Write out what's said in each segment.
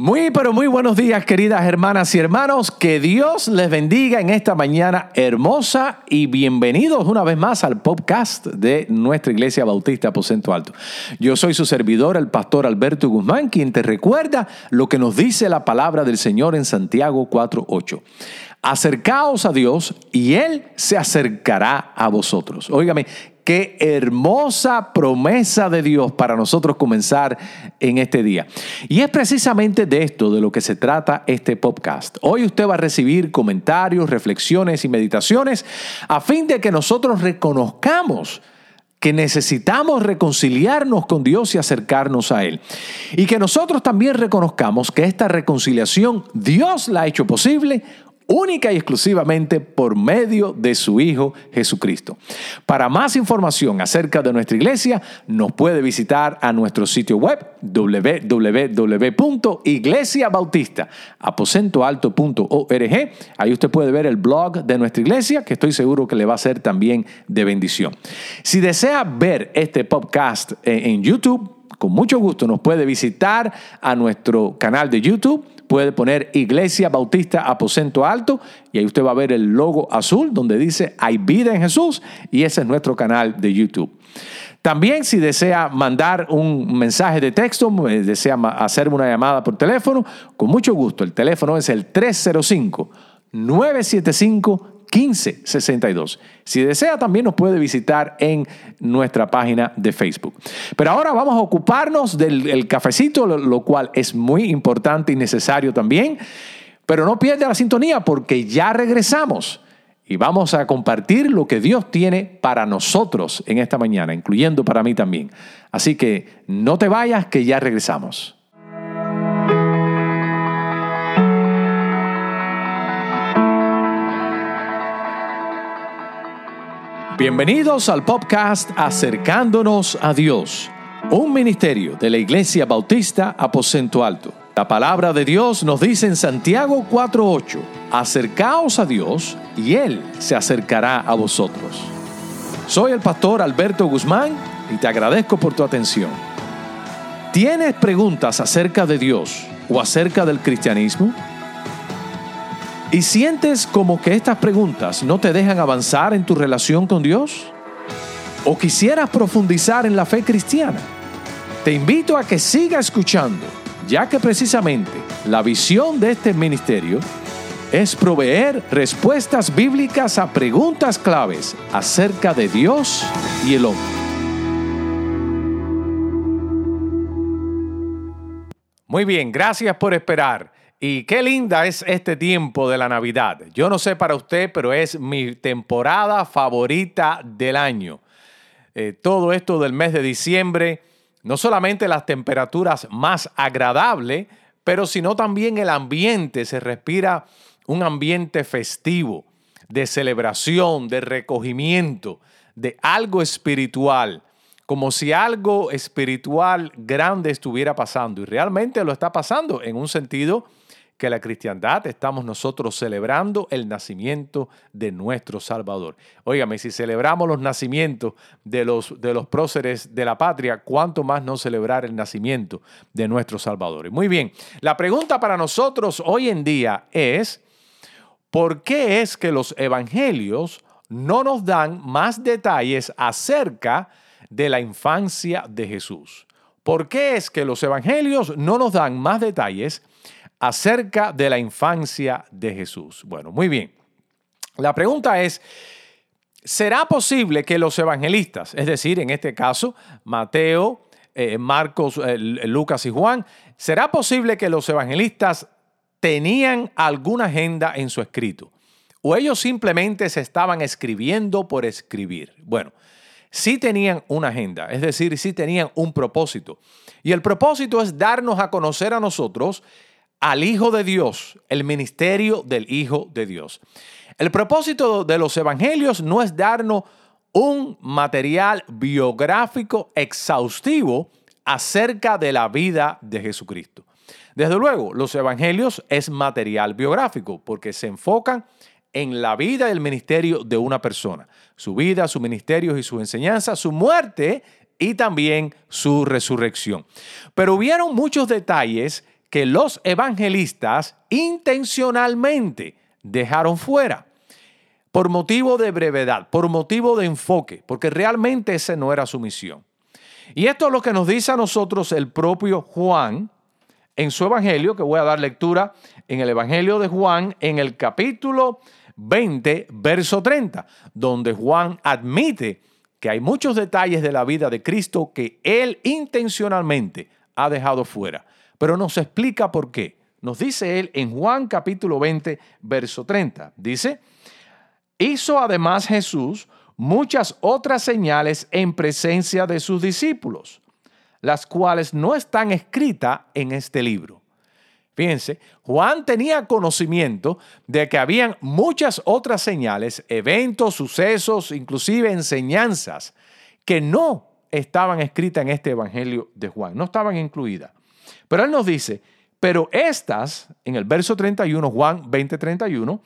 Muy, pero muy buenos días, queridas hermanas y hermanos. Que Dios les bendiga en esta mañana hermosa y bienvenidos una vez más al podcast de nuestra Iglesia Bautista Aposento Alto. Yo soy su servidor, el pastor Alberto Guzmán, quien te recuerda lo que nos dice la palabra del Señor en Santiago 4.8. Acercaos a Dios y Él se acercará a vosotros. Óigame, Qué hermosa promesa de Dios para nosotros comenzar en este día. Y es precisamente de esto de lo que se trata este podcast. Hoy usted va a recibir comentarios, reflexiones y meditaciones a fin de que nosotros reconozcamos que necesitamos reconciliarnos con Dios y acercarnos a Él. Y que nosotros también reconozcamos que esta reconciliación Dios la ha hecho posible única y exclusivamente por medio de su Hijo Jesucristo. Para más información acerca de nuestra iglesia, nos puede visitar a nuestro sitio web www.iglesiabautistaaposentoalto.org. Ahí usted puede ver el blog de nuestra iglesia, que estoy seguro que le va a ser también de bendición. Si desea ver este podcast en YouTube, con mucho gusto nos puede visitar a nuestro canal de YouTube puede poner Iglesia Bautista Aposento Alto y ahí usted va a ver el logo azul donde dice Hay vida en Jesús y ese es nuestro canal de YouTube. También si desea mandar un mensaje de texto, eh, desea hacerme una llamada por teléfono, con mucho gusto. El teléfono es el 305 975 1562. Si desea, también nos puede visitar en nuestra página de Facebook. Pero ahora vamos a ocuparnos del cafecito, lo, cual es muy importante y necesario también. Pero no pierda la sintonía porque ya regresamos y vamos a compartir lo que Dios tiene para nosotros en esta mañana, incluyendo para mí también. Así que no te vayas, que ya regresamos. Bienvenidos al podcast Acercándonos a Dios, un ministerio de la Iglesia Bautista Aposento Alto. La palabra de Dios nos dice en Santiago 4:8, acercaos a Dios y Él se acercará a vosotros. Soy el pastor Alberto Guzmán y te agradezco por tu atención. ¿Tienes preguntas acerca de Dios o acerca del cristianismo? ¿Y sientes como que estas preguntas no te dejan avanzar en tu relación con Dios? ¿O quisieras profundizar en la fe cristiana? Te invito a que siga escuchando, ya que precisamente la visión de este ministerio es proveer respuestas bíblicas a preguntas claves acerca de Dios y el hombre. Muy bien, gracias por esperar. Y qué linda es este tiempo de la Navidad. Yo no sé para usted, pero es mi temporada favorita del año. Eh, todo esto del mes de diciembre, no solamente las temperaturas más agradables, pero sino también el ambiente. Se respira un ambiente festivo, de celebración, de recogimiento, de algo espiritual como si algo espiritual grande estuviera pasando. Y realmente lo está pasando en un sentido que la cristiandad estamos nosotros celebrando el nacimiento de nuestro Salvador. Óigame, si celebramos los nacimientos de los, de los próceres de la patria, ¿cuánto más no celebrar el nacimiento de nuestro Salvador? muy bien, la pregunta para nosotros hoy en día es, ¿por qué es que los evangelios no nos dan más detalles acerca de la infancia de Jesús? ¿Por qué es que los evangelios no nos dan más detalles acerca de la infancia de Jesús. Bueno, muy bien. La pregunta es, ¿será posible que los evangelistas, es decir, en este caso, Mateo, eh, Marcos, eh, Lucas y Juan, ¿será posible que los evangelistas tenían alguna agenda en su escrito? ¿O ellos simplemente se estaban escribiendo por escribir? Bueno, sí tenían una agenda, es decir, sí tenían un propósito. Y el propósito es darnos a conocer a nosotros al Hijo de Dios, el ministerio del Hijo de Dios. El propósito de los evangelios no es darnos un material biográfico exhaustivo acerca de la vida de Jesucristo. Desde luego, los evangelios es material biográfico porque se enfocan en la vida y el ministerio de una persona, su vida, su ministerio y su enseñanza, su muerte y también su resurrección. Pero hubieron muchos detalles que los evangelistas intencionalmente dejaron fuera por motivo de brevedad, por motivo de enfoque, porque realmente esa no era su misión. Y esto es lo que nos dice a nosotros el propio Juan en su evangelio, que voy a dar lectura en el evangelio de Juan, en el capítulo 20, verso 30, donde Juan admite que hay muchos detalles de la vida de Cristo que él intencionalmente ha dejado fuera, pero nos explica por qué. Nos dice él en Juan capítulo 20, verso 30. Dice, hizo además Jesús muchas otras señales en presencia de sus discípulos, las cuales no están escritas en este libro. Fíjense, Juan tenía conocimiento de que habían muchas otras señales, eventos, sucesos, inclusive enseñanzas, que no estaban escritas en este Evangelio de Juan, no estaban incluidas. Pero él nos dice, pero estas, en el verso 31, Juan 20, 31,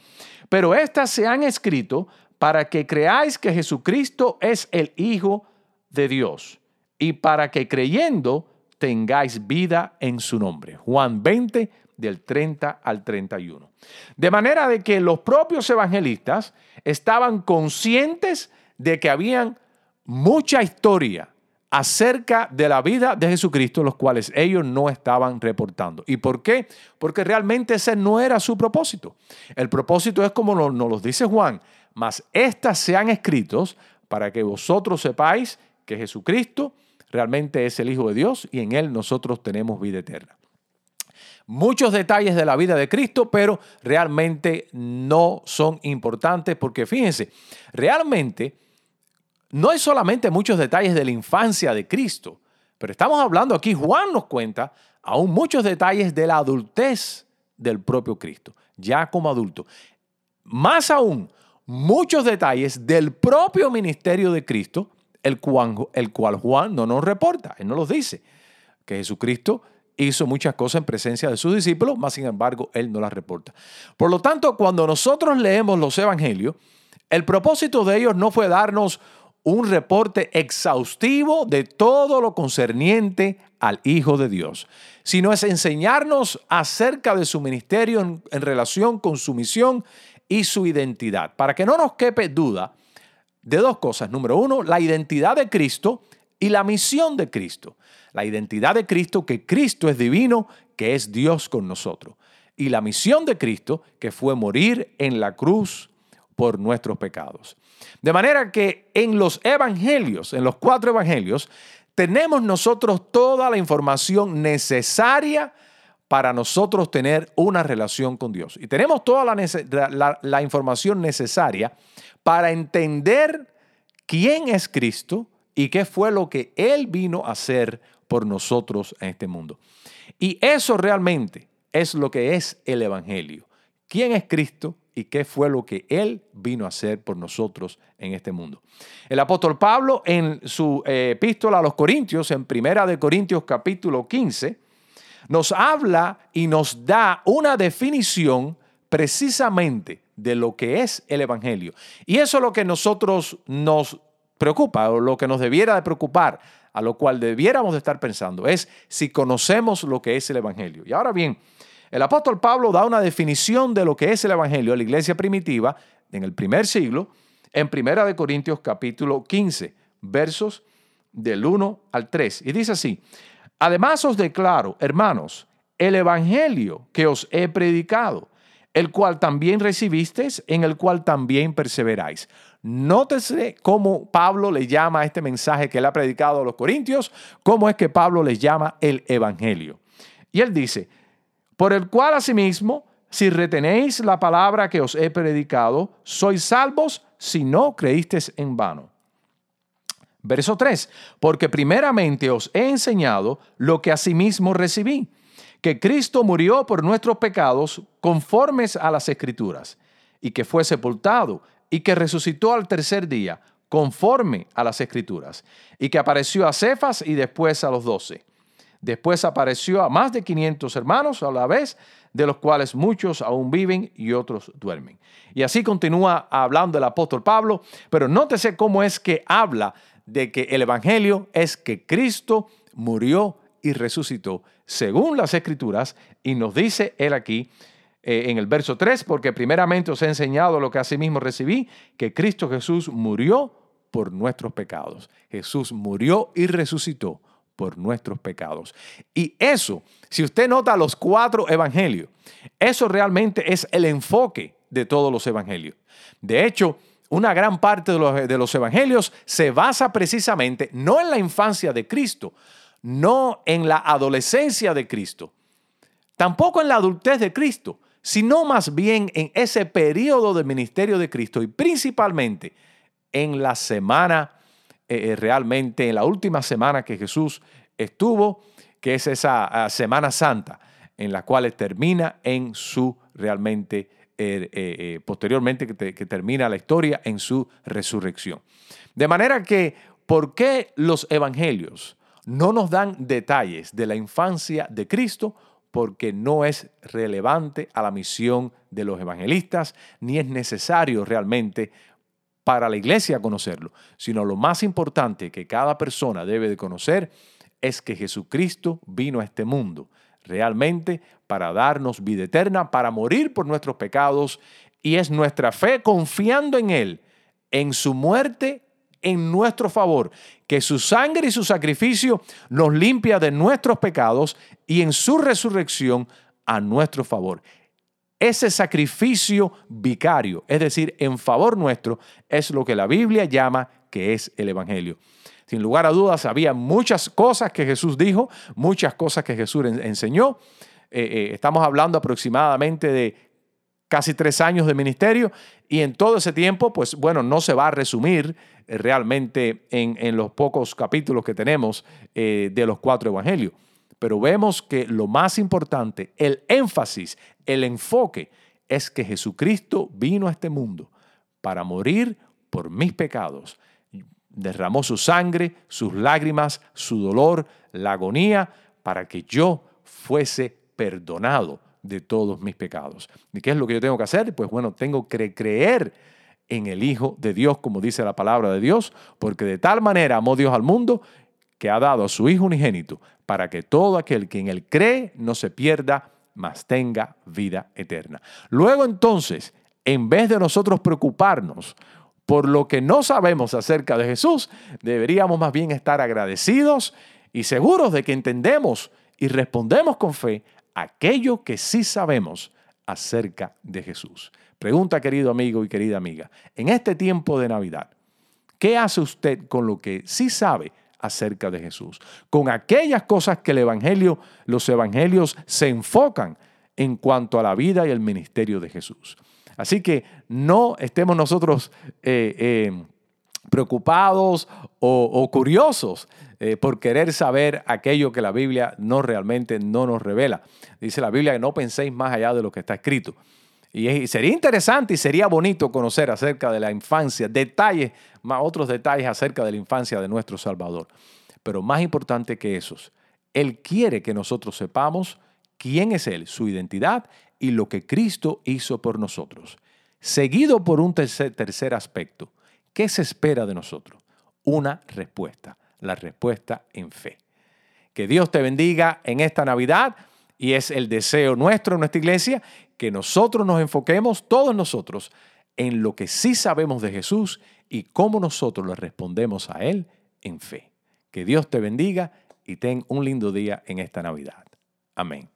pero estas se han escrito para que creáis que Jesucristo es el Hijo de Dios y para que creyendo tengáis vida en su nombre. Juan 20, del 30 al 31. De manera de que los propios evangelistas estaban conscientes de que habían mucha historia acerca de la vida de Jesucristo, los cuales ellos no estaban reportando. ¿Y por qué? Porque realmente ese no era su propósito. El propósito es como nos, lo dice Juan, mas estas sean escritos para que vosotros sepáis que Jesucristo realmente es el Hijo de Dios y en Él nosotros tenemos vida eterna. Muchos detalles de la vida de Cristo, pero realmente no son importantes porque fíjense, realmente no hay solamente muchos detalles de la infancia de Cristo, pero estamos hablando aquí, Juan nos cuenta aún muchos detalles de la adultez del propio Cristo, ya como adulto. Más aún, muchos detalles del propio ministerio de Cristo, el cual, Juan no nos reporta, él no los dice, que Jesucristo hizo muchas cosas en presencia de sus discípulos, más sin embargo, él no las reporta. Por lo tanto, cuando nosotros leemos los evangelios, el propósito de ellos no fue darnos un reporte exhaustivo de todo lo concerniente al Hijo de Dios, sino es enseñarnos acerca de su ministerio en, relación con su misión y su identidad, para que no nos quepe duda de dos cosas. Número uno, la identidad de Cristo y la misión de Cristo. La identidad de Cristo, que Cristo es divino, que es Dios con nosotros. Y la misión de Cristo, que fue morir en la cruz por nuestros pecados. De manera que en los evangelios, en los cuatro evangelios, tenemos nosotros toda la información necesaria para nosotros tener una relación con Dios. Y tenemos toda la, información necesaria para entender quién es Cristo y qué fue lo que Él vino a hacer por nosotros en este mundo. Y eso realmente es lo que es el Evangelio. ¿Quién es Cristo? Y qué fue lo que Él vino a hacer por nosotros en este mundo. El apóstol Pablo en su eh, epístola a los Corintios, en Primera de Corintios capítulo 15, nos habla y nos da una definición precisamente de lo que es el Evangelio. Y eso es lo que nosotros nos preocupa, o lo que nos debiera de preocupar, a lo cual debiéramos de estar pensando, es si conocemos lo que es el Evangelio. Y ahora bien, el apóstol Pablo da una definición de lo que es el Evangelio de la iglesia primitiva en el primer siglo en Primera de Corintios capítulo 15, versos del 1 al 3. Y dice así, además os declaro, hermanos, el Evangelio que os he predicado, el cual también recibisteis, en el cual también perseveráis. Nótese cómo Pablo le llama a este mensaje que él ha predicado a los corintios, cómo es que Pablo les llama el Evangelio. Y él dice, por el cual asimismo, si retenéis la palabra que os he predicado, sois salvos si no creísteis en vano. Verso 3, porque primeramente os he enseñado lo que asimismo recibí, que Cristo murió por nuestros pecados conformes a las escrituras, y que fue sepultado, y que resucitó al tercer día, conforme a las escrituras, y que apareció a Cefas y después a los doce. Después apareció a más de 500 hermanos a la vez, de los cuales muchos aún viven y otros duermen. Y así continúa hablando el apóstol Pablo, pero nótese cómo es que habla de que el Evangelio es que Cristo murió y resucitó según las escrituras y nos dice él aquí eh, en el verso 3, porque primeramente os he enseñado lo que asimismo recibí, que Cristo Jesús murió por nuestros pecados. Jesús murió y resucitó por nuestros pecados. Y eso, si usted nota los cuatro evangelios, eso realmente es el enfoque de todos los evangelios. De hecho, una gran parte de los, de los evangelios se basa precisamente no en la infancia de Cristo, no en la adolescencia de Cristo, tampoco en la adultez de Cristo, sino más bien en ese periodo del ministerio de Cristo y principalmente en la semana, eh, eh, realmente en la última semana que Jesús estuvo, que es esa ah, Semana Santa, en la cual termina en su realmente, eh, posteriormente que, que termina la historia en su resurrección. De manera que, ¿por qué los evangelios no nos dan detalles de la infancia de Cristo? porque no es relevante a la misión de los evangelistas, ni es necesario realmente para la iglesia conocerlo, sino lo más importante que cada persona debe de conocer es que Jesucristo vino a este mundo realmente para darnos vida eterna, para morir por nuestros pecados, y es nuestra fe confiando en Él, en su muerte en nuestro favor, que su sangre y su sacrificio nos limpia de nuestros pecados y en su resurrección a nuestro favor. Ese sacrificio vicario, es decir, en favor nuestro, es lo que la Biblia llama que es el Evangelio. Sin lugar a dudas, había muchas cosas que Jesús dijo, muchas cosas que Jesús enseñó. Eh, eh, estamos hablando aproximadamente de casi tres años de ministerio y en todo ese tiempo, pues bueno, no se va a resumir eh, realmente en, los pocos capítulos que tenemos de los cuatro evangelios. Pero vemos que lo más importante, el énfasis, el enfoque, es que Jesucristo vino a este mundo para morir por mis pecados. Derramó su sangre, sus lágrimas, su dolor, la agonía, para que yo fuese perdonado de todos mis pecados. ¿Y qué es lo que yo tengo que hacer? Pues bueno, tengo que creer en el Hijo de Dios, como dice la palabra de Dios, porque de tal manera amó Dios al mundo que ha dado a su Hijo unigénito, para que todo aquel que en él cree no se pierda, mas tenga vida eterna. Luego entonces, en vez de nosotros preocuparnos por lo que no sabemos acerca de Jesús, deberíamos más bien estar agradecidos y seguros de que entendemos y respondemos con fe aquello que sí sabemos acerca de Jesús. Pregunta, querido amigo y querida amiga, en este tiempo de Navidad, ¿qué hace usted con lo que sí sabe acerca de Jesús? Con aquellas cosas que el Evangelio, los Evangelios se enfocan en cuanto a la vida y el ministerio de Jesús. Así que no estemos nosotros eh, eh, preocupados o, curiosos eh, por querer saber aquello que la Biblia no realmente no nos revela. Dice la Biblia que no penséis más allá de lo que está escrito. Y, sería interesante y sería bonito conocer acerca de la infancia, detalles, más otros detalles acerca de la infancia de nuestro Salvador. Pero más importante que esos, Él quiere que nosotros sepamos quién es Él, su identidad y lo que Cristo hizo por nosotros. Seguido por un tercer aspecto, ¿Qué se espera de nosotros? Una respuesta, la respuesta en fe. Que Dios te bendiga en esta Navidad y es el deseo nuestro en nuestra iglesia que nosotros nos enfoquemos, todos nosotros, en lo que sí sabemos de Jesús y cómo nosotros le respondemos a Él en fe. Que Dios te bendiga y ten un lindo día en esta Navidad. Amén.